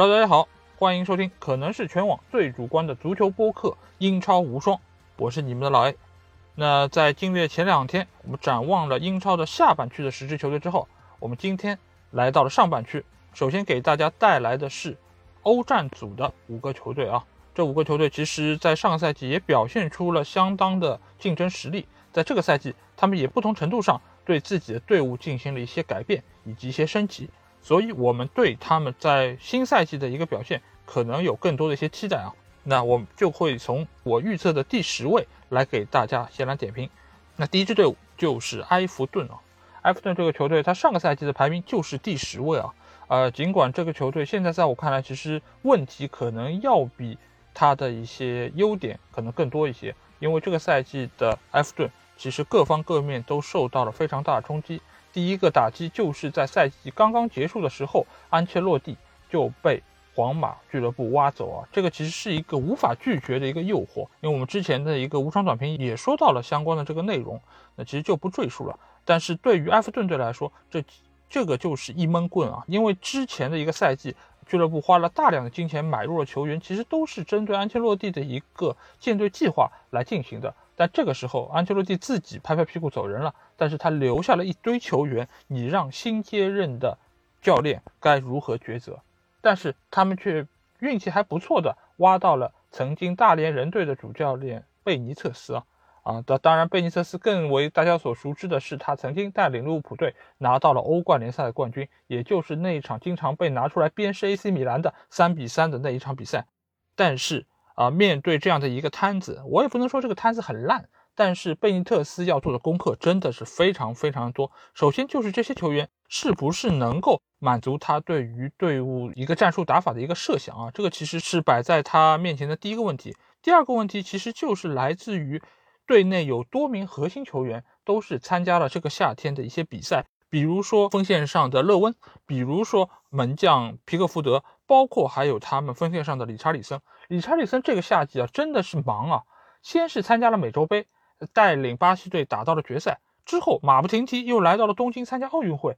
Hello，大家好，欢迎收听可能是全网最主观的足球播客《英超无双》，我是你们的老 A。那在经历前两天，我们展望了英超的下半区的十支球队之后，我们今天来到了上半区，首先给大家带来的是欧战组的五个球队啊。这五个球队其实在上个赛季也表现出了相当的竞争实力，在这个赛季，他们也不同程度上对自己的队伍进行了一些改变以及一些升级。所以，我们对他们在新赛季的一个表现可能有更多的一些期待啊。那我们就会从我预测的第十位来给大家先来点评。那第一支队伍就是埃弗顿啊。埃弗顿这个球队，它上个赛季的排名就是第十位啊。呃，尽管这个球队现在在我看来，其实问题可能要比它的一些优点可能更多一些，因为这个赛季的埃弗顿其实各方各面都受到了非常大的冲击。第一个打击就是在赛季刚刚结束的时候，安切洛蒂就被皇马俱乐部挖走啊，这个其实是一个无法拒绝的一个诱惑，因为我们之前的一个无双短评也说到了相关的这个内容，那其实就不赘述了。但是对于埃弗顿队来说，这这个就是一闷棍啊，因为之前的一个赛季，俱乐部花了大量的金钱买入了球员，其实都是针对安切洛蒂的一个建队计划来进行的。但这个时候，安切洛蒂自己拍拍屁股走人了，但是他留下了一堆球员，你让新接任的教练该如何抉择？但是他们却运气还不错的挖到了曾经大连人队的主教练贝尼特斯啊啊！当当然，贝尼特斯更为大家所熟知的是，他曾经带领利物浦队拿到了欧冠联赛的冠军，也就是那一场经常被拿出来鞭尸 AC 米兰的三比三的那一场比赛。但是。啊，面对这样的一个摊子，我也不能说这个摊子很烂，但是贝尼特斯要做的功课真的是非常非常多。首先就是这些球员是不是能够满足他对于队伍一个战术打法的一个设想啊？这个其实是摆在他面前的第一个问题。第二个问题其实就是来自于队内有多名核心球员都是参加了这个夏天的一些比赛。比如说锋线上的勒温，比如说门将皮克福德，包括还有他们锋线上的理查里森。理查里森这个夏季啊，真的是忙啊！先是参加了美洲杯，带领巴西队打到了决赛，之后马不停蹄又来到了东京参加奥运会，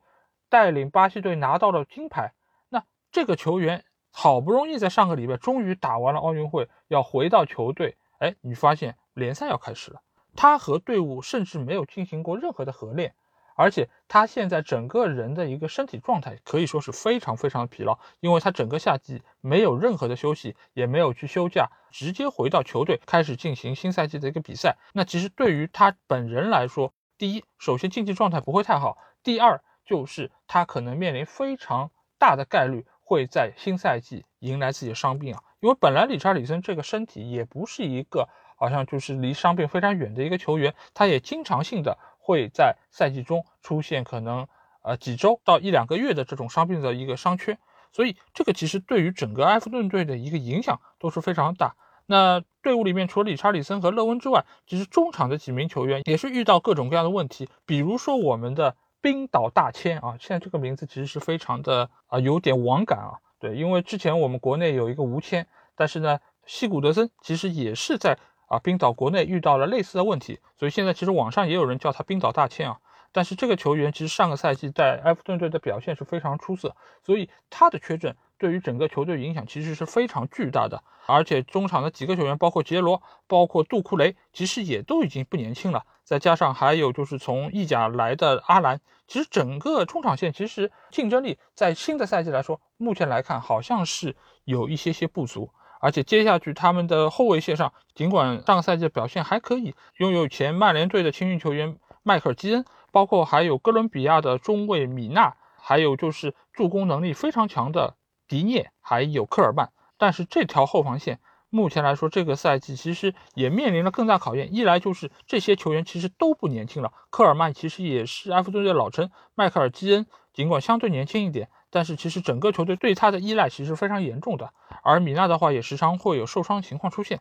带领巴西队拿到了金牌。那这个球员好不容易在上个礼拜终于打完了奥运会，要回到球队，哎，你发现联赛要开始了，他和队伍甚至没有进行过任何的合练。而且他现在整个人的一个身体状态可以说是非常非常疲劳，因为他整个夏季没有任何的休息，也没有去休假，直接回到球队开始进行新赛季的一个比赛。那其实对于他本人来说，第一，首先竞技状态不会太好；第二，就是他可能面临非常大的概率会在新赛季迎来自己的伤病啊，因为本来理查里森这个身体也不是一个好像就是离伤病非常远的一个球员，他也经常性的。会在赛季中出现可能呃几周到一两个月的这种伤病的一个伤缺，所以这个其实对于整个埃弗顿队的一个影响都是非常大。那队伍里面除了理查里森和勒温之外，其实中场的几名球员也是遇到各种各样的问题，比如说我们的冰岛大千啊，现在这个名字其实是非常的啊有点网感啊，对，因为之前我们国内有一个吴谦，但是呢西古德森其实也是在。啊，冰岛国内遇到了类似的问题，所以现在其实网上也有人叫他冰岛大千啊。但是这个球员其实上个赛季在埃弗顿队的表现是非常出色，所以他的缺阵对于整个球队影响其实是非常巨大的。而且中场的几个球员，包括杰罗，包括杜库雷，其实也都已经不年轻了。再加上还有就是从意甲来的阿兰，其实整个中场线其实竞争力在新的赛季来说，目前来看好像是有一些些不足。而且接下去他们的后卫线上，尽管上个赛季的表现还可以，拥有前曼联队的青训球员迈克尔基恩，包括还有哥伦比亚的中卫米纳，还有就是助攻能力非常强的迪涅，还有科尔曼。但是这条后防线目前来说，这个赛季其实也面临了更大考验。一来就是这些球员其实都不年轻了，科尔曼其实也是埃弗顿队的老臣，迈克尔基恩尽管相对年轻一点。但是其实整个球队对他的依赖其实非常严重的，而米纳的话也时常会有受伤情况出现，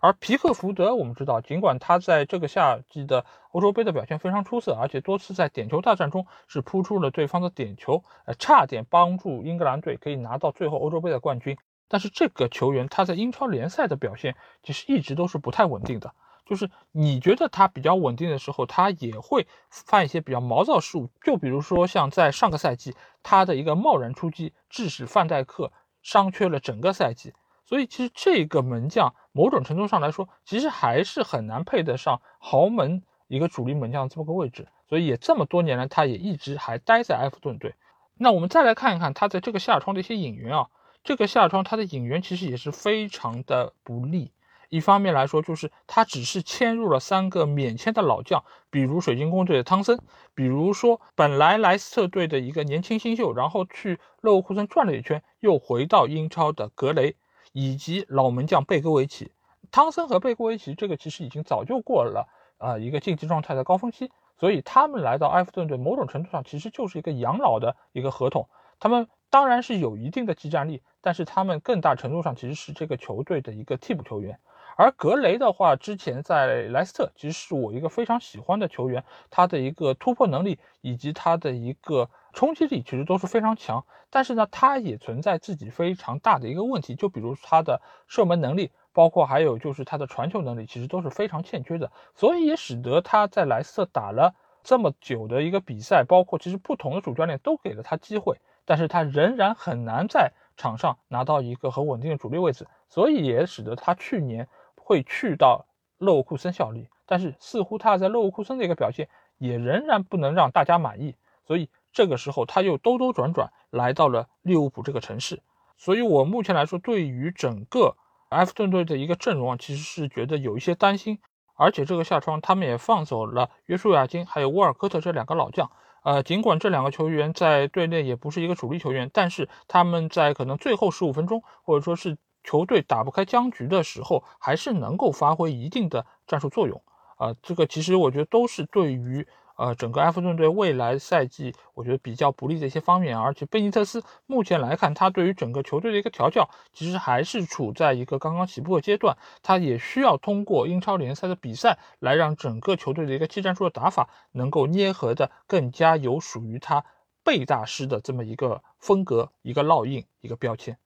而皮克福德我们知道，尽管他在这个夏季的欧洲杯的表现非常出色，而且多次在点球大战中是扑出了对方的点球，呃，差点帮助英格兰队可以拿到最后欧洲杯的冠军。但是这个球员他在英超联赛的表现其实一直都是不太稳定的。就是你觉得他比较稳定的时候，他也会犯一些比较毛躁失误。就比如说像在上个赛季，他的一个贸然出击，致使范戴克伤缺了整个赛季。所以其实这个门将某种程度上来说，其实还是很难配得上豪门一个主力门将这么个位置。所以也这么多年来，他也一直还待在埃弗顿队。那我们再来看一看他在这个夏窗的一些引援啊，这个夏窗他的引援其实也是非常的不利。一方面来说，就是他只是签入了三个免签的老将，比如水晶宫队的汤森，比如说本来莱斯特队的一个年轻新秀，然后去勒沃库森转了一圈，又回到英超的格雷。以及老门将贝戈维奇、汤森和贝戈维奇，这个其实已经早就过了啊一个竞技状态的高峰期，所以他们来到埃弗顿队，某种程度上其实就是一个养老的一个合同。他们当然是有一定的技战力，但是他们更大程度上其实是这个球队的一个替补球员。而格雷的话，之前在莱斯特其实是我一个非常喜欢的球员，他的一个突破能力以及他的一个冲击力其实都是非常强。但是呢，他也存在自己非常大的一个问题，就比如他的射门能力，包括还有就是他的传球能力，其实都是非常欠缺的。所以也使得他在莱斯特打了这么久的一个比赛，包括其实不同的主教练都给了他机会，但是他仍然很难在场上拿到一个很稳定的主力位置。所以也使得他去年。会去到勒沃库森效力，但是似乎他在勒沃库森的一个表现也仍然不能让大家满意，所以这个时候他又兜兜转转来到了利物浦这个城市。所以我目前来说，对于整个埃弗顿队的一个阵容啊，其实是觉得有一些担心。而且这个夏窗他们也放走了约书亚金还有沃尔科特这两个老将，呃，尽管这两个球员在队内也不是一个主力球员，但是他们在可能最后十五分钟或者说是。球队打不开僵局的时候，还是能够发挥一定的战术作用啊。这个其实我觉得都是对于呃整个埃弗顿队未来赛季，我觉得比较不利的一些方面。而且贝尼特斯目前来看，他对于整个球队的一个调教，其实还是处在一个刚刚起步的阶段。他也需要通过英超联赛的比赛，来让整个球队的一个技战术的打法能够捏合的更加有属于他贝大师的这么一个风格、一个烙印、一个标签。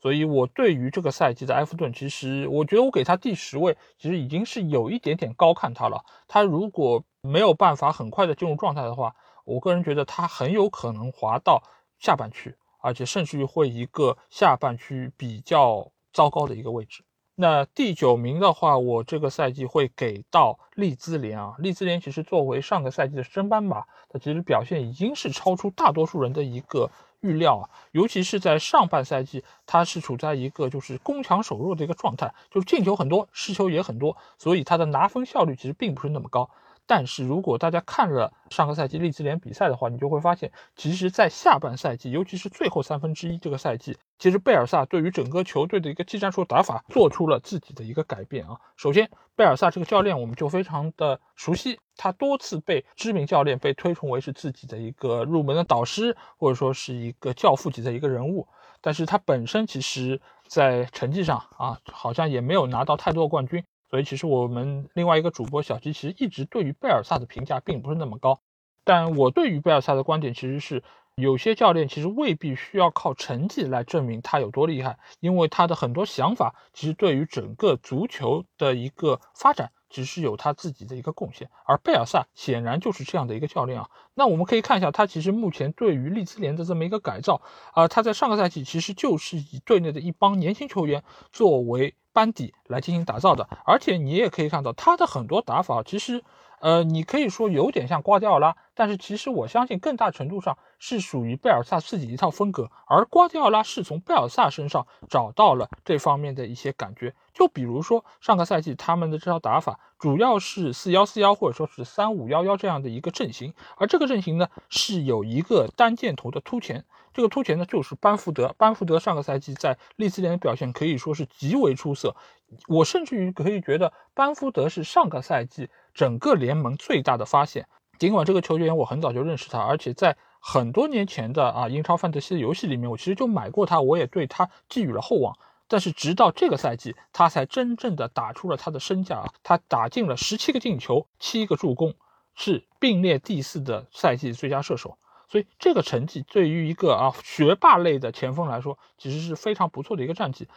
所以，我对于这个赛季的埃弗顿，其实我觉得我给他第十位，其实已经是有一点点高看他了。他如果没有办法很快的进入状态的话，我个人觉得他很有可能滑到下半区，而且甚至于会一个下半区比较糟糕的一个位置。那第九名的话，我这个赛季会给到利兹联啊。利兹联其实作为上个赛季的升班马，它其实表现已经是超出大多数人的一个。预料啊，尤其是在上半赛季，他是处在一个就是攻强守弱的一个状态，就是进球很多，失球也很多，所以他的拿分效率其实并不是那么高。但是如果大家看了上个赛季利兹联比赛的话，你就会发现，其实，在下半赛季，尤其是最后三分之一这个赛季，其实贝尔萨对于整个球队的一个技战术打法做出了自己的一个改变啊。首先，贝尔萨这个教练我们就非常的熟悉，他多次被知名教练被推崇为是自己的一个入门的导师，或者说是一个教父级的一个人物。但是他本身其实，在成绩上啊，好像也没有拿到太多的冠军。所以，其实我们另外一个主播小吉其实一直对于贝尔萨的评价并不是那么高。但我对于贝尔萨的观点其实是，有些教练其实未必需要靠成绩来证明他有多厉害，因为他的很多想法其实对于整个足球的一个发展，只是有他自己的一个贡献。而贝尔萨显然就是这样的一个教练啊。那我们可以看一下他其实目前对于利兹联的这么一个改造啊，他在上个赛季其实就是以队内的一帮年轻球员作为。班底来进行打造的，而且你也可以看到他的很多打法，其实，呃，你可以说有点像瓜迪奥拉，但是其实我相信更大程度上是属于贝尔萨自己一套风格，而瓜迪奥拉是从贝尔萨身上找到了这方面的一些感觉。就比如说上个赛季他们的这套打法，主要是四幺四幺或者说是三五幺幺这样的一个阵型，而这个阵型呢是有一个单箭头的突前。这个突前呢，就是班福德。班福德上个赛季在利兹联的表现可以说是极为出色，我甚至于可以觉得班福德是上个赛季整个联盟最大的发现。尽管这个球员我很早就认识他，而且在很多年前的啊英超范特西的游戏里面，我其实就买过他，我也对他寄予了厚望。但是直到这个赛季，他才真正的打出了他的身价啊！他打进了十七个进球，七个助攻，是并列第四的赛季最佳射手。所以这个成绩对于一个啊学霸类的前锋来说，其实是非常不错的一个战绩。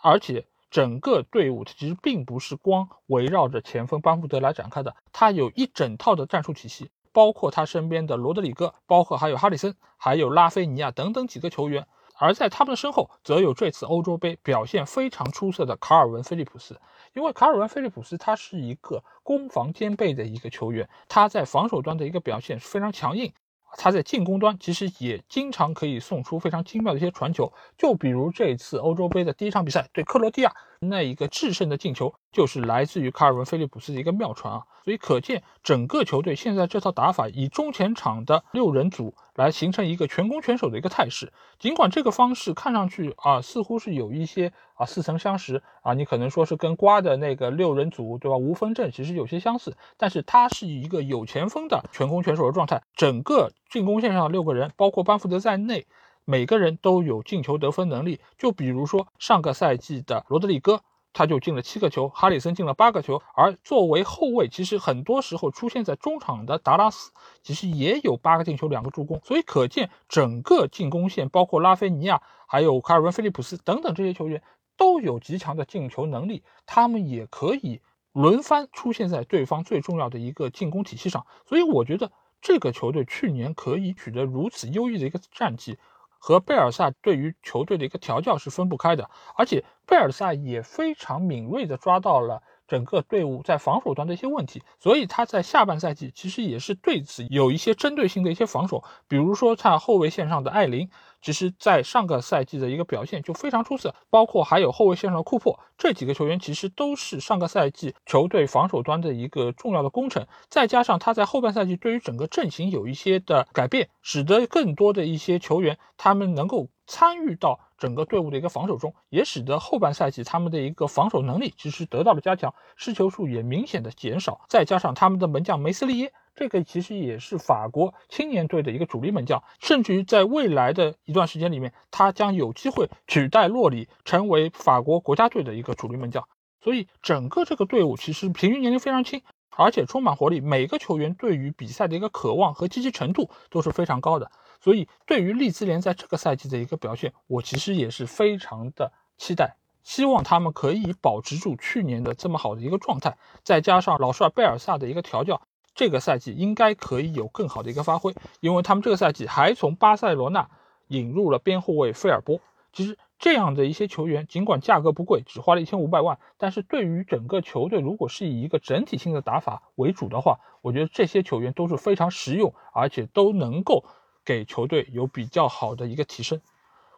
而且整个队伍其实并不是光围绕着前锋班福德来展开的，他有一整套的战术体系，包括他身边的罗德里戈，包括还有哈里森，还有拉菲尼亚等等几个球员。而在他们的身后，则有这次欧洲杯表现非常出色的卡尔文·菲利普斯。因为卡尔文·菲利普斯他是一个攻防兼备的一个球员，他在防守端的一个表现是非常强硬。他在进攻端其实也经常可以送出非常精妙的一些传球，就比如这一次欧洲杯的第一场比赛对克罗地亚那一个制胜的进球，就是来自于卡尔文·菲利普斯的一个妙传啊。所以可见整个球队现在这套打法以中前场的六人组来形成一个全攻全守的一个态势。尽管这个方式看上去啊似乎是有一些啊似曾相识啊，你可能说是跟瓜的那个六人组对吧？无锋阵其实有些相似，但是它是以一个有前锋的全攻全守的状态，整个进攻线上的六个人，包括班福德在内，每个人都有进球得分能力。就比如说上个赛季的罗德里戈。他就进了七个球，哈里森进了八个球，而作为后卫，其实很多时候出现在中场的达拉斯，其实也有八个进球，两个助攻，所以可见整个进攻线，包括拉菲尼亚、还有卡尔文·菲利普斯等等这些球员，都有极强的进球能力，他们也可以轮番出现在对方最重要的一个进攻体系上，所以我觉得这个球队去年可以取得如此优异的一个战绩。和贝尔萨对于球队的一个调教是分不开的，而且贝尔萨也非常敏锐地抓到了整个队伍在防守端的一些问题，所以他在下半赛季其实也是对此有一些针对性的一些防守，比如说在后卫线上的艾琳。其实，在上个赛季的一个表现就非常出色，包括还有后卫线上的库珀这几个球员，其实都是上个赛季球队防守端的一个重要的功臣。再加上他在后半赛季对于整个阵型有一些的改变，使得更多的一些球员他们能够参与到整个队伍的一个防守中，也使得后半赛季他们的一个防守能力其实得到了加强，失球数也明显的减少。再加上他们的门将梅斯利耶。这个其实也是法国青年队的一个主力门将，甚至于在未来的一段时间里面，他将有机会取代洛里，成为法国国家队的一个主力门将。所以整个这个队伍其实平均年龄非常轻，而且充满活力，每个球员对于比赛的一个渴望和积极程度都是非常高的。所以对于利兹联在这个赛季的一个表现，我其实也是非常的期待，希望他们可以保持住去年的这么好的一个状态，再加上老帅贝尔萨的一个调教。这个赛季应该可以有更好的一个发挥，因为他们这个赛季还从巴塞罗那引入了边后卫费尔波。其实这样的一些球员，尽管价格不贵，只花了一千五百万，但是对于整个球队，如果是以一个整体性的打法为主的话，我觉得这些球员都是非常实用，而且都能够给球队有比较好的一个提升。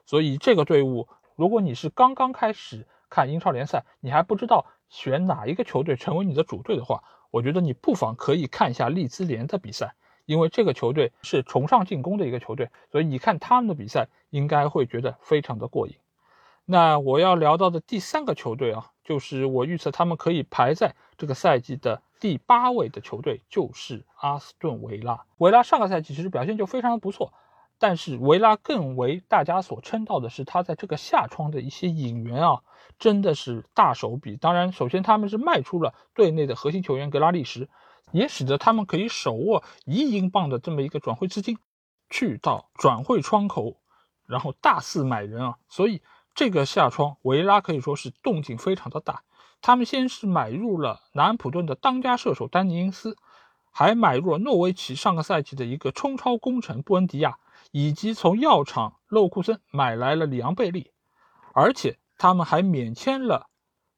所以这个队伍，如果你是刚刚开始看英超联赛，你还不知道选哪一个球队成为你的主队的话，我觉得你不妨可以看一下利兹联的比赛，因为这个球队是崇尚进攻的一个球队，所以你看他们的比赛应该会觉得非常的过瘾。那我要聊到的第三个球队啊，就是我预测他们可以排在这个赛季的第八位的球队，就是阿斯顿维拉。维拉上个赛季其实表现就非常的不错。但是维拉更为大家所称道的是，他在这个夏窗的一些引援啊，真的是大手笔。当然，首先他们是卖出了队内的核心球员格拉利什，也使得他们可以手握一英镑的这么一个转会资金，去到转会窗口，然后大肆买人啊。所以这个夏窗维拉可以说是动静非常的大。他们先是买入了南安普顿的当家射手丹尼因斯，还买入了诺维奇上个赛季的一个冲超功臣布恩迪亚。以及从药厂勒库森买来了里昂贝利，而且他们还免签了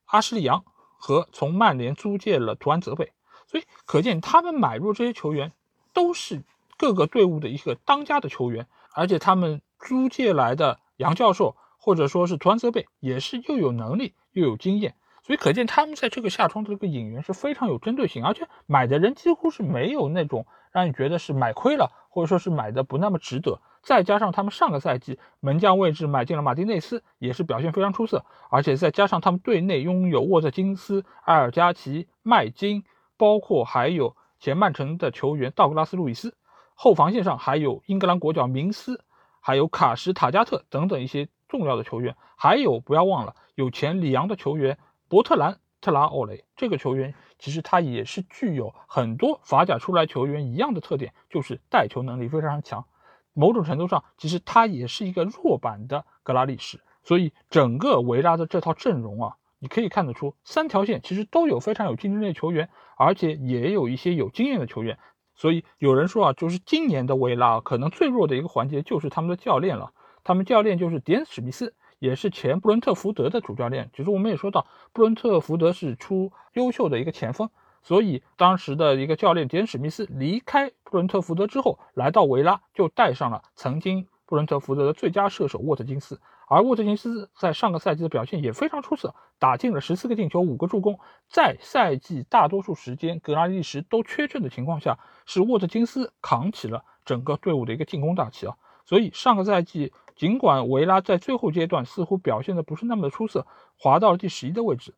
阿什利杨和从曼联租借了图安泽贝，所以可见他们买入这些球员都是各个队伍的一个当家的球员，而且他们租借来的杨教授或者说是图安泽贝也是又有能力又有经验，所以可见他们在这个夏窗的这个引援是非常有针对性，而且买的人几乎是没有那种让你觉得是买亏了或者说是买的不那么值得。再加上他们上个赛季门将位置买进了马丁内斯，也是表现非常出色。而且再加上他们队内拥有沃特金斯、埃尔加奇、麦金，包括还有前曼城的球员道格拉斯·路易斯，后防线上还有英格兰国脚明斯，还有卡什塔加特等等一些重要的球员。还有不要忘了有前里昂的球员伯特兰特拉奥雷，这个球员其实他也是具有很多法甲出来球员一样的特点，就是带球能力非常强。某种程度上，其实他也是一个弱版的格拉利什，所以整个维拉的这套阵容啊，你可以看得出，三条线其实都有非常有竞争力的球员，而且也有一些有经验的球员。所以有人说啊，就是今年的维拉可能最弱的一个环节就是他们的教练了。他们教练就是迪恩·史密斯，也是前布伦特福德的主教练。其实我们也说到，布伦特福德是出优秀的一个前锋，所以当时的一个教练迪恩·史密斯离开布伦特福德之后，来到维拉就带上了曾经布伦特福德的最佳射手沃特金斯。而沃特金斯在上个赛季的表现也非常出色，打进了十四个进球，五个助攻。在赛季大多数时间格拉利什都缺阵的情况下，是沃特金斯扛起了整个队伍的一个进攻大旗啊。所以上个赛季，尽管维拉在最后阶段似乎表现的不是那么的出色，滑到了第十一的位置，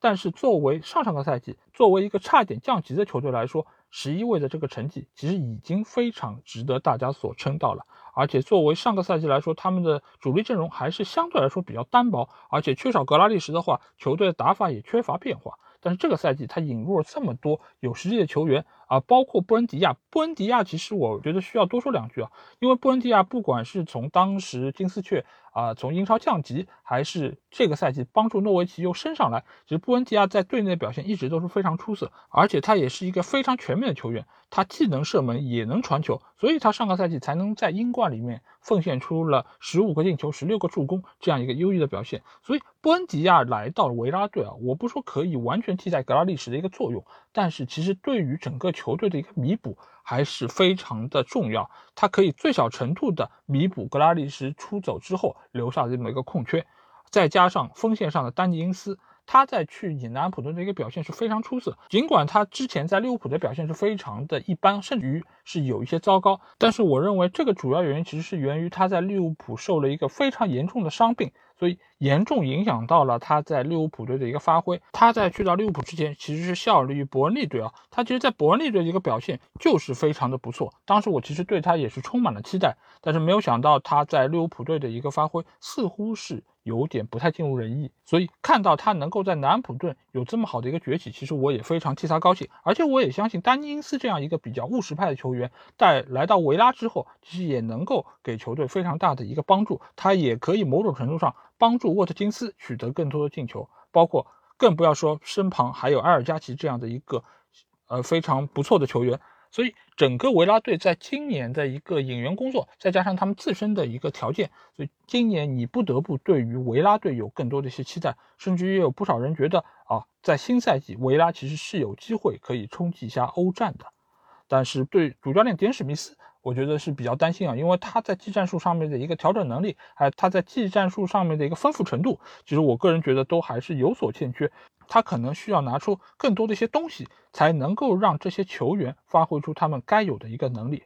但是作为上上个赛季作为一个差点降级的球队来说，十一位的这个成绩其实已经非常值得大家所称道了。而且作为上个赛季来说，他们的主力阵容还是相对来说比较单薄，而且缺少格拉利什的话，球队的打法也缺乏变化。但是这个赛季他引入了这么多有实力的球员啊，包括布恩迪亚。布恩迪亚其实我觉得需要多说两句啊，因为布恩迪亚不管是从当时金丝雀啊从英超降级，还是这个赛季帮助诺维奇又升上来，其实布恩迪亚在队内的表现一直都是非常出色，而且他也是一个非常全面的球员，他既能射门也能传球，所以他上个赛季才能在英冠里面奉献出了十五个进球、十六个助攻这样一个优异的表现。所以布恩迪亚来到维拉队啊，我不说可以完全替代格拉利什的一个作用，但是其实对于整个球队的一个弥补。还是非常的重要，它可以最小程度的弥补格拉利什出走之后留下的这么一个空缺，再加上锋线上的丹尼因斯，他在去年南安普顿的一个表现是非常出色，尽管他之前在利物浦的表现是非常的一般，甚至于是有一些糟糕，但是我认为这个主要原因其实是源于他在利物浦受了一个非常严重的伤病。所以严重影响到了他在利物浦队的一个发挥。他在去到利物浦之前，其实是效力于伯恩利队啊。他其实，在伯恩利队的一个表现就是非常的不错。当时我其实对他也是充满了期待，但是没有想到他在利物浦队的一个发挥似乎是。有点不太尽如人意，所以看到他能够在南安普顿有这么好的一个崛起，其实我也非常替他高兴。而且我也相信丹尼因斯这样一个比较务实派的球员，在来到维拉之后，其实也能够给球队非常大的一个帮助。他也可以某种程度上帮助沃特金斯取得更多的进球，包括更不要说身旁还有埃尔加奇这样的一个呃非常不错的球员。所以整个维拉队在今年的一个引援工作，再加上他们自身的一个条件，所以今年你不得不对于维拉队有更多的一些期待，甚至也有不少人觉得啊，在新赛季维拉其实是有机会可以冲击一下欧战的。但是对主教练迪恩史密斯，我觉得是比较担心啊，因为他在技战术上面的一个调整能力，还有他在技战术上面的一个丰富程度，其实我个人觉得都还是有所欠缺。他可能需要拿出更多的一些东西，才能够让这些球员发挥出他们该有的一个能力。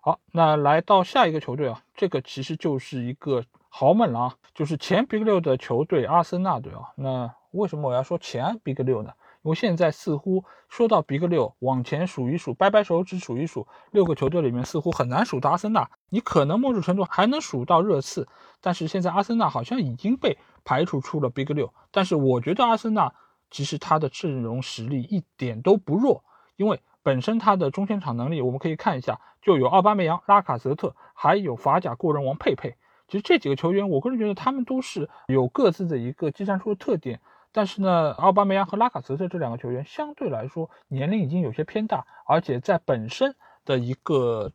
好，那来到下一个球队啊，这个其实就是一个豪门了啊，就是前 Big 六的球队阿森纳队啊。那为什么我要说前 Big 六呢？我现在似乎说到 Big 六，往前数一数，掰掰手指数一数，六个球队里面似乎很难数到阿森纳。你可能某种程度还能数到热刺，但是现在阿森纳好像已经被排除出了 Big 六。但是我觉得阿森纳。其实他的阵容实力一点都不弱，因为本身他的中前场能力，我们可以看一下，就有奥巴梅扬、拉卡泽特，还有法甲过人王佩佩。其实这几个球员，我个人觉得他们都是有各自的一个技战术的特点。但是呢，奥巴梅扬和拉卡泽特这两个球员相对来说年龄已经有些偏大，而且在本身的一个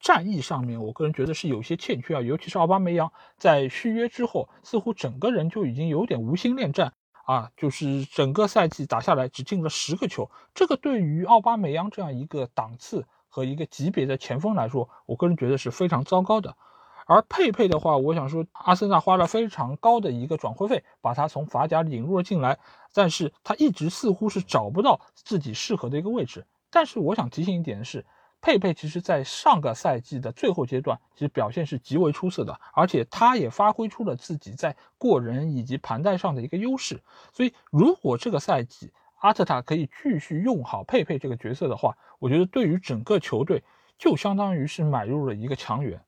战役上面，我个人觉得是有些欠缺啊。尤其是奥巴梅扬在续约之后，似乎整个人就已经有点无心恋战。啊，就是整个赛季打下来只进了十个球，这个对于奥巴梅扬这样一个档次和一个级别的前锋来说，我个人觉得是非常糟糕的。而佩佩的话，我想说，阿森纳花了非常高的一个转会费把他从法甲引入了进来，但是他一直似乎是找不到自己适合的一个位置。但是我想提醒一点的是。佩佩其实，在上个赛季的最后阶段，其实表现是极为出色的，而且他也发挥出了自己在过人以及盘带上的一个优势。所以，如果这个赛季阿特塔可以继续用好佩佩这个角色的话，我觉得对于整个球队就相当于是买入了一个强援。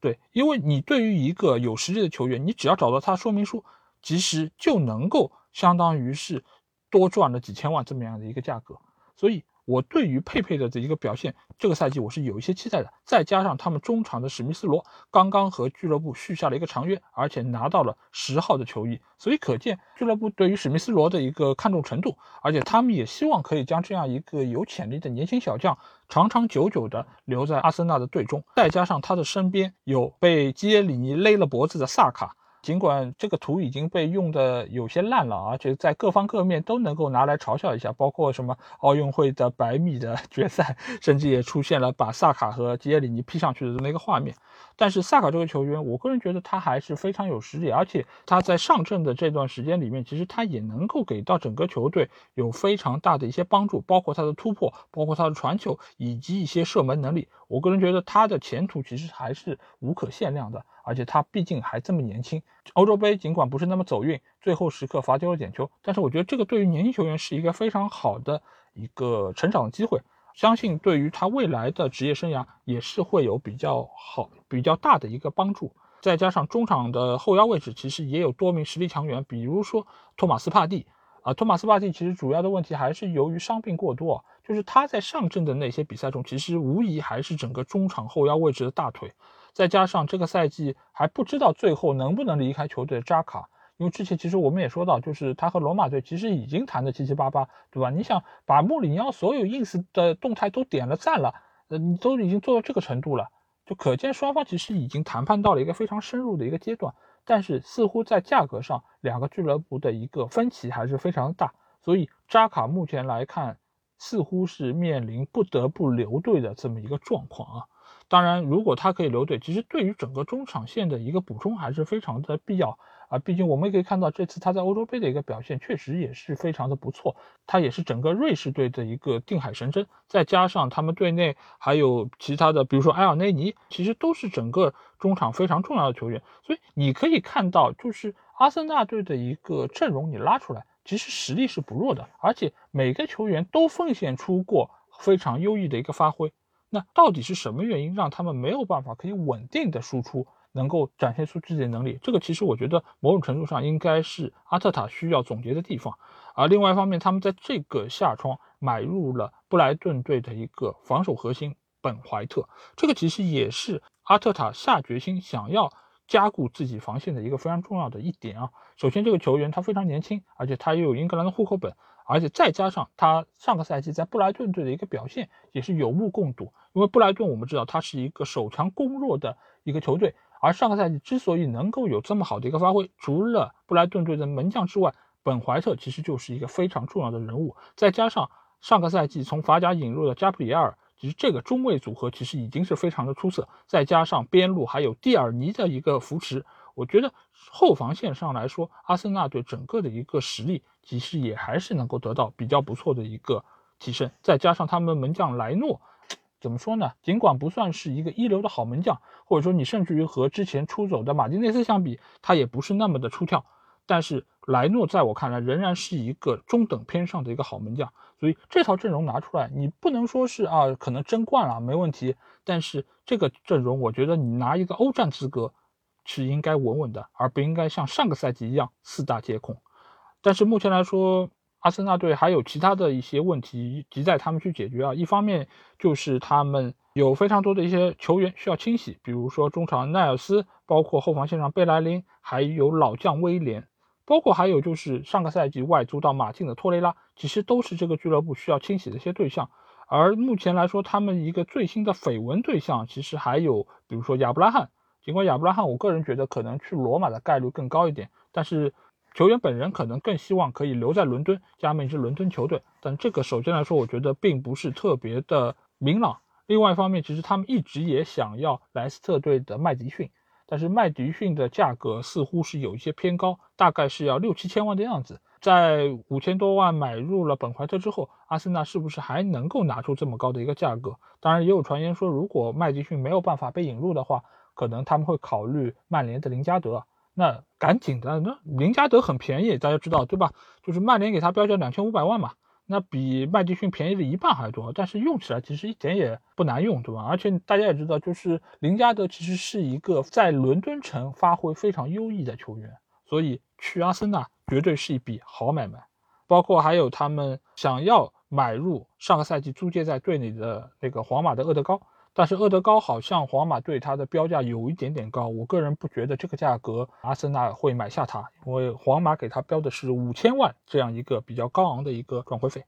对，因为你对于一个有实力的球员，你只要找到他说明书，其实就能够相当于是多赚了几千万这么样的一个价格。所以。我对于佩佩的这一个表现，这个赛季我是有一些期待的。再加上他们中场的史密斯罗刚刚和俱乐部续下了一个长约，而且拿到了十号的球衣，所以可见俱乐部对于史密斯罗的一个看重程度。而且他们也希望可以将这样一个有潜力的年轻小将长长久久的留在阿森纳的队中。再加上他的身边有被基耶里尼勒了脖子的萨卡。尽管这个图已经被用的有些烂了，而且在各方各面都能够拿来嘲笑一下，包括什么奥运会的百米的决赛，甚至也出现了把萨卡和基耶里尼 P 上去的这么一个画面。但是萨卡这个球员，我个人觉得他还是非常有实力，而且他在上阵的这段时间里面，其实他也能够给到整个球队有非常大的一些帮助，包括他的突破，包括他的传球以及一些射门能力。我个人觉得他的前途其实还是无可限量的。而且他毕竟还这么年轻，欧洲杯尽管不是那么走运，最后时刻罚丢了点球，但是我觉得这个对于年轻球员是一个非常好的一个成长的机会，相信对于他未来的职业生涯也是会有比较好、比较大的一个帮助。再加上中场的后腰位置其实也有多名实力强援，比如说托马斯帕蒂啊，托马斯帕蒂其实主要的问题还是由于伤病过多，就是他在上阵的那些比赛中，其实无疑还是整个中场后腰位置的大腿。再加上这个赛季还不知道最后能不能离开球队扎卡，因为之前其实我们也说到，就是他和罗马队其实已经谈的七七八八，对吧？你想把穆里尼奥所有 ins 的动态都点了赞了，呃，你都已经做到这个程度了，就可见双方其实已经谈判到了一个非常深入的一个阶段。但是似乎在价格上，两个俱乐部的一个分歧还是非常大，所以扎卡目前来看，似乎是面临不得不留队的这么一个状况啊。当然，如果他可以留队，其实对于整个中场线的一个补充还是非常的必要啊。毕竟我们也可以看到，这次他在欧洲杯的一个表现确实也是非常的不错。他也是整个瑞士队的一个定海神针，再加上他们队内还有其他的，比如说埃尔内尼，其实都是整个中场非常重要的球员。所以你可以看到，就是阿森纳队的一个阵容你拉出来，其实实力是不弱的，而且每个球员都奉献出过非常优异的一个发挥。那到底是什么原因让他们没有办法可以稳定的输出，能够展现出自己的能力？这个其实我觉得某种程度上应该是阿特塔需要总结的地方。而另外一方面，他们在这个夏窗买入了布莱顿队的一个防守核心本怀特，这个其实也是阿特塔下决心想要加固自己防线的一个非常重要的一点啊。首先，这个球员他非常年轻，而且他又有英格兰的户口本。而且再加上他上个赛季在布莱顿队的一个表现也是有目共睹，因为布莱顿我们知道他是一个守强攻弱的一个球队，而上个赛季之所以能够有这么好的一个发挥，除了布莱顿队的门将之外，本怀特其实就是一个非常重要的人物。再加上上个赛季从法甲引入的加布里埃尔，其实这个中卫组合其实已经是非常的出色，再加上边路还有蒂尔尼的一个扶持。我觉得后防线上来说，阿森纳队整个的一个实力其实也还是能够得到比较不错的一个提升。再加上他们门将莱诺，怎么说呢？尽管不算是一个一流的好门将，或者说你甚至于和之前出走的马丁内斯相比，他也不是那么的出挑。但是莱诺在我看来仍然是一个中等偏上的一个好门将。所以这套阵容拿出来，你不能说是啊，可能争冠了没问题。但是这个阵容，我觉得你拿一个欧战资格。是应该稳稳的，而不应该像上个赛季一样四大皆空。但是目前来说，阿森纳队还有其他的一些问题亟待他们去解决啊。一方面就是他们有非常多的一些球员需要清洗，比如说中场奈尔斯，包括后防线上贝莱林，还有老将威廉，包括还有就是上个赛季外租到马竞的托雷拉，其实都是这个俱乐部需要清洗的一些对象。而目前来说，他们一个最新的绯闻对象，其实还有比如说亚布拉罕。尽管亚布拉罕，我个人觉得可能去罗马的概率更高一点，但是球员本人可能更希望可以留在伦敦，加盟一支伦敦球队。但这个首先来说，我觉得并不是特别的明朗。另外一方面，其实他们一直也想要莱斯特队的麦迪逊，但是麦迪逊的价格似乎是有一些偏高，大概是要六七千万的样子。在五千多万买入了本怀特之后，阿森纳是不是还能够拿出这么高的一个价格？当然，也有传言说，如果麦迪逊没有办法被引入的话，可能他们会考虑曼联的林加德，那赶紧的，那林加德很便宜，大家知道对吧？就是曼联给他标价两千五百万嘛，那比麦迪逊便宜了一半还多，但是用起来其实一点也不难用，对吧？而且大家也知道，就是林加德其实是一个在伦敦城发挥非常优异的球员，所以去阿森纳绝对是一笔好买卖。包括还有他们想要买入上个赛季租借在队里的那个皇马的厄德高。但是厄德高好像皇马对他的标价有一点点高，我个人不觉得这个价格阿森纳会买下他，因为皇马给他标的是五千万这样一个比较高昂的一个转会费，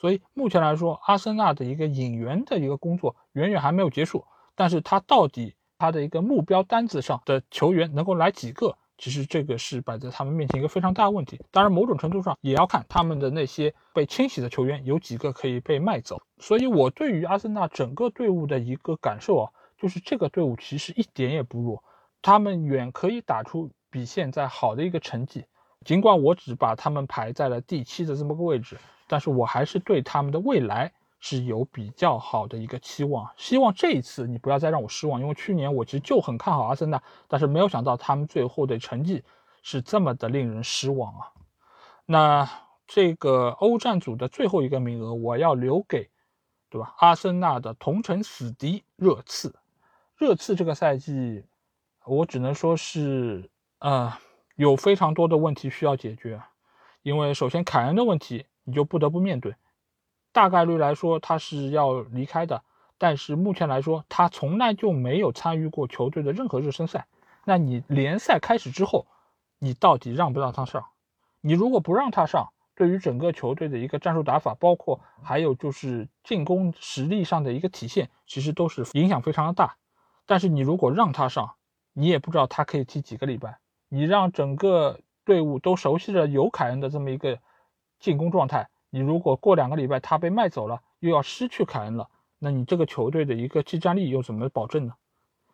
所以目前来说，阿森纳的一个引援的一个工作远远还没有结束，但是他到底他的一个目标单子上的球员能够来几个？其实这个是摆在他们面前一个非常大的问题，当然某种程度上也要看他们的那些被清洗的球员有几个可以被卖走。所以我对于阿森纳整个队伍的一个感受啊，就是这个队伍其实一点也不弱，他们远可以打出比现在好的一个成绩。尽管我只把他们排在了第七的这么个位置，但是我还是对他们的未来。是有比较好的一个期望，希望这一次你不要再让我失望，因为去年我其实就很看好阿森纳，但是没有想到他们最后的成绩是这么的令人失望啊。那这个欧战组的最后一个名额，我要留给，对吧？阿森纳的同城死敌热刺，热刺这个赛季，我只能说是，呃，有非常多的问题需要解决，因为首先凯恩的问题你就不得不面对。大概率来说，他是要离开的。但是目前来说，他从来就没有参与过球队的任何热身赛。那你联赛开始之后，你到底让不让他上？你如果不让他上，对于整个球队的一个战术打法，包括还有就是进攻实力上的一个体现，其实都是影响非常的大。但是你如果让他上，你也不知道他可以踢几个礼拜。你让整个队伍都熟悉了有凯恩的这么一个进攻状态。你如果过两个礼拜他被卖走了，又要失去凯恩了，那你这个球队的一个技战力又怎么保证呢？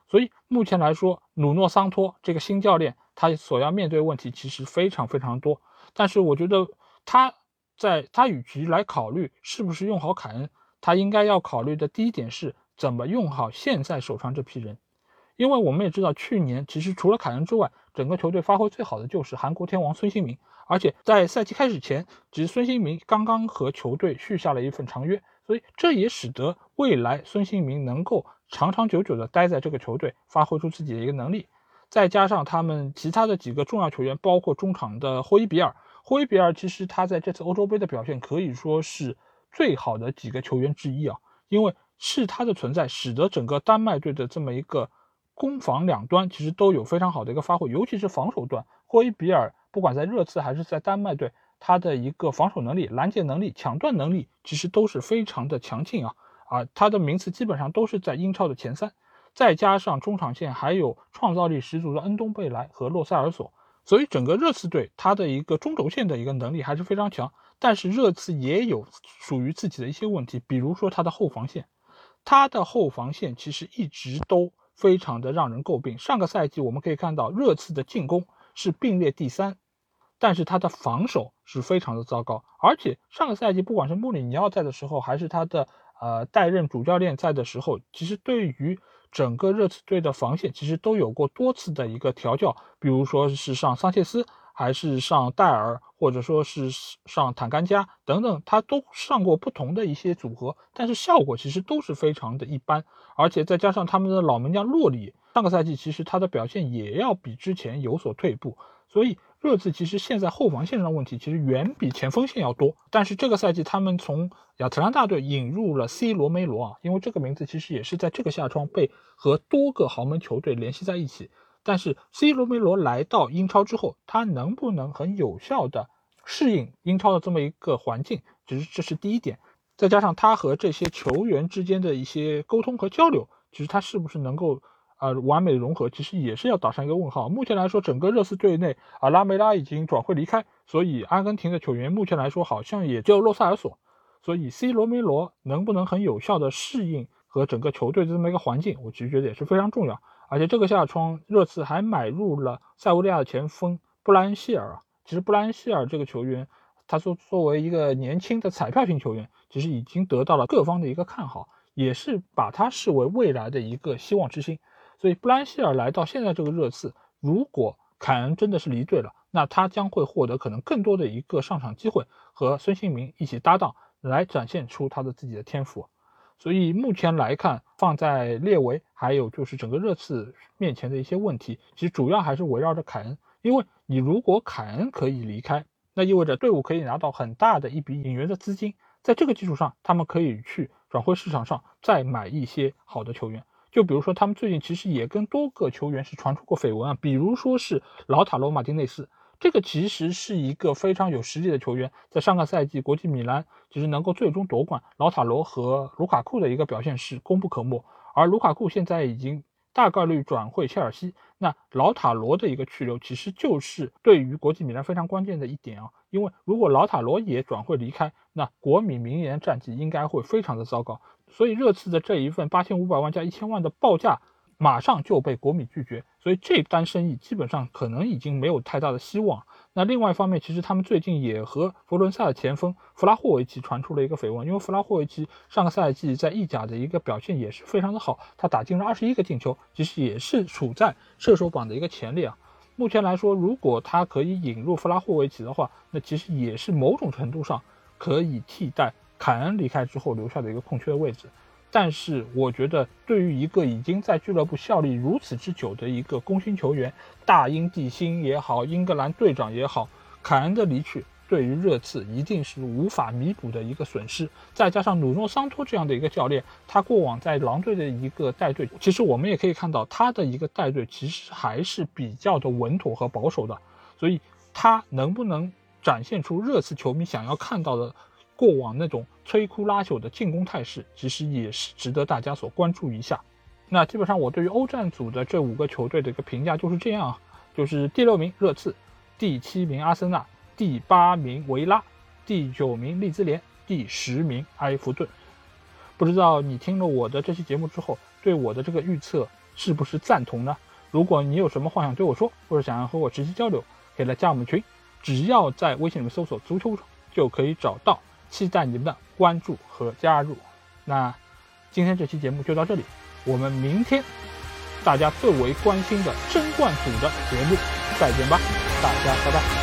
所以目前来说，鲁诺桑托这个新教练他所要面对问题其实非常非常多。但是我觉得他在他与其来考虑是不是用好凯恩，他应该要考虑的第一点是怎么用好现在手上这批人，因为我们也知道去年其实除了凯恩之外，整个球队发挥最好的就是韩国天王孙兴民。而且在赛季开始前，其实孙兴民刚刚和球队续下了一份长约，所以这也使得未来孙兴民能够长长久久的待在这个球队，发挥出自己的一个能力。再加上他们其他的几个重要球员，包括中场的霍伊比尔，霍伊比尔其实他在这次欧洲杯的表现可以说是最好的几个球员之一啊，因为是他的存在，使得整个丹麦队的这么一个攻防两端其实都有非常好的一个发挥，尤其是防守端，霍伊比尔。不管在热刺还是在丹麦队，他的一个防守能力、拦截能力、抢断能力，其实都是非常的强劲啊啊！他的名次基本上都是在英超的前三。再加上中场线还有创造力十足的恩东贝莱和洛塞尔索，所以整个热刺队他的一个中轴线的一个能力还是非常强。但是热刺也有属于自己的一些问题，比如说他的后防线，他的后防线其实一直都非常的让人诟病。上个赛季我们可以看到热刺的进攻。是并列第三，但是他的防守是非常的糟糕。而且上个赛季，不管是穆里尼奥在的时候，还是他的呃代任主教练在的时候，其实对于整个热刺队的防线，其实都有过多次的一个调教。比如说是上桑切斯，还是上戴尔，或者说是上坦甘加等等，他都上过不同的一些组合，但是效果其实都是非常的一般。而且再加上他们的老门将洛里。上个赛季其实他的表现也要比之前有所退步，所以热刺其实现在后防线上的问题其实远比前锋线要多。但是这个赛季他们从亚特兰大队引入了 C 罗梅罗啊，因为这个名字其实也是在这个夏窗被和多个豪门球队联系在一起。但是 C 罗梅罗来到英超之后，他能不能很有效的适应英超的这么一个环境，只是这是第一点。再加上他和这些球员之间的一些沟通和交流，其实他是不是能够。啊，完美的融合其实也是要打上一个问号。目前来说，整个热刺队内啊，拉梅拉已经转会离开，所以阿根廷的球员目前来说好像也就洛塞尔索。所以 C 罗梅罗能不能很有效的适应和整个球队的这么一个环境，我其实觉得也是非常重要。而且这个夏窗，热刺还买入了塞维利亚的前锋布莱恩希尔啊。其实布莱恩希尔这个球员，他作作为一个年轻的彩票型球员，其实已经得到了各方的一个看好，也是把他视为未来的一个希望之星。所以布兰希尔来到现在这个热刺，如果凯恩真的是离队了，那他将会获得可能更多的一个上场机会，和孙兴民一起搭档来展现出他的自己的天赋。所以目前来看，放在列维还有就是整个热刺面前的一些问题，其实主要还是围绕着凯恩。因为你如果凯恩可以离开，那意味着队伍可以拿到很大的一笔引援的资金。在这个基础上，他们可以去转会市场上再买一些好的球员。就比如说，他们最近其实也跟多个球员是传出过绯闻啊，比如说是老塔罗马丁内斯，这个其实是一个非常有实力的球员，在上个赛季国际米兰其实能够最终夺冠，老塔罗和卢卡库的一个表现是功不可没，而卢卡库现在已经。大概率转会切尔西，那老塔罗的一个去留，其实就是对于国际米兰非常关键的一点啊。因为如果老塔罗也转会离开，那国米明年战绩应该会非常的糟糕。所以热刺的这一份八千五百万加一千万的报价。马上就被国米拒绝，所以这单生意基本上可能已经没有太大的希望。那另外一方面，其实他们最近也和佛伦萨的前锋弗拉霍维奇传出了一个绯闻，因为弗拉霍维奇上个赛季在意甲的一个表现也是非常的好，他打进了二十一个进球，其实也是处在射手榜的一个前列啊。目前来说，如果他可以引入弗拉霍维奇的话，那其实也是某种程度上可以替代凯恩离开之后留下的一个空缺的位置。但是我觉得，对于一个已经在俱乐部效力如此之久的一个功勋球员，大英帝星也好，英格兰队长也好，凯恩的离去对于热刺一定是无法弥补的一个损失。再加上努诺桑托这样的一个教练，他过往在狼队的一个带队，其实我们也可以看到他的一个带队其实还是比较的稳妥和保守的。所以，他能不能展现出热刺球迷想要看到的？过往那种摧枯拉朽的进攻态势，其实也是值得大家所关注一下。那基本上我对于欧战组的这五个球队的一个评价就是这样啊，就是第六名热刺，第七名阿森纳，第八名维拉，第九名利兹联，第十名埃弗顿。不知道你听了我的这期节目之后，对我的这个预测是不是赞同呢？如果你有什么话想对我说，或者想要和我直接交流，可以来加我们群，只要在微信里面搜索“足球”就可以找到。期待你们的关注和加入。那今天这期节目就到这里，我们明天大家最为关心的争冠组的节目再见吧，大家拜拜。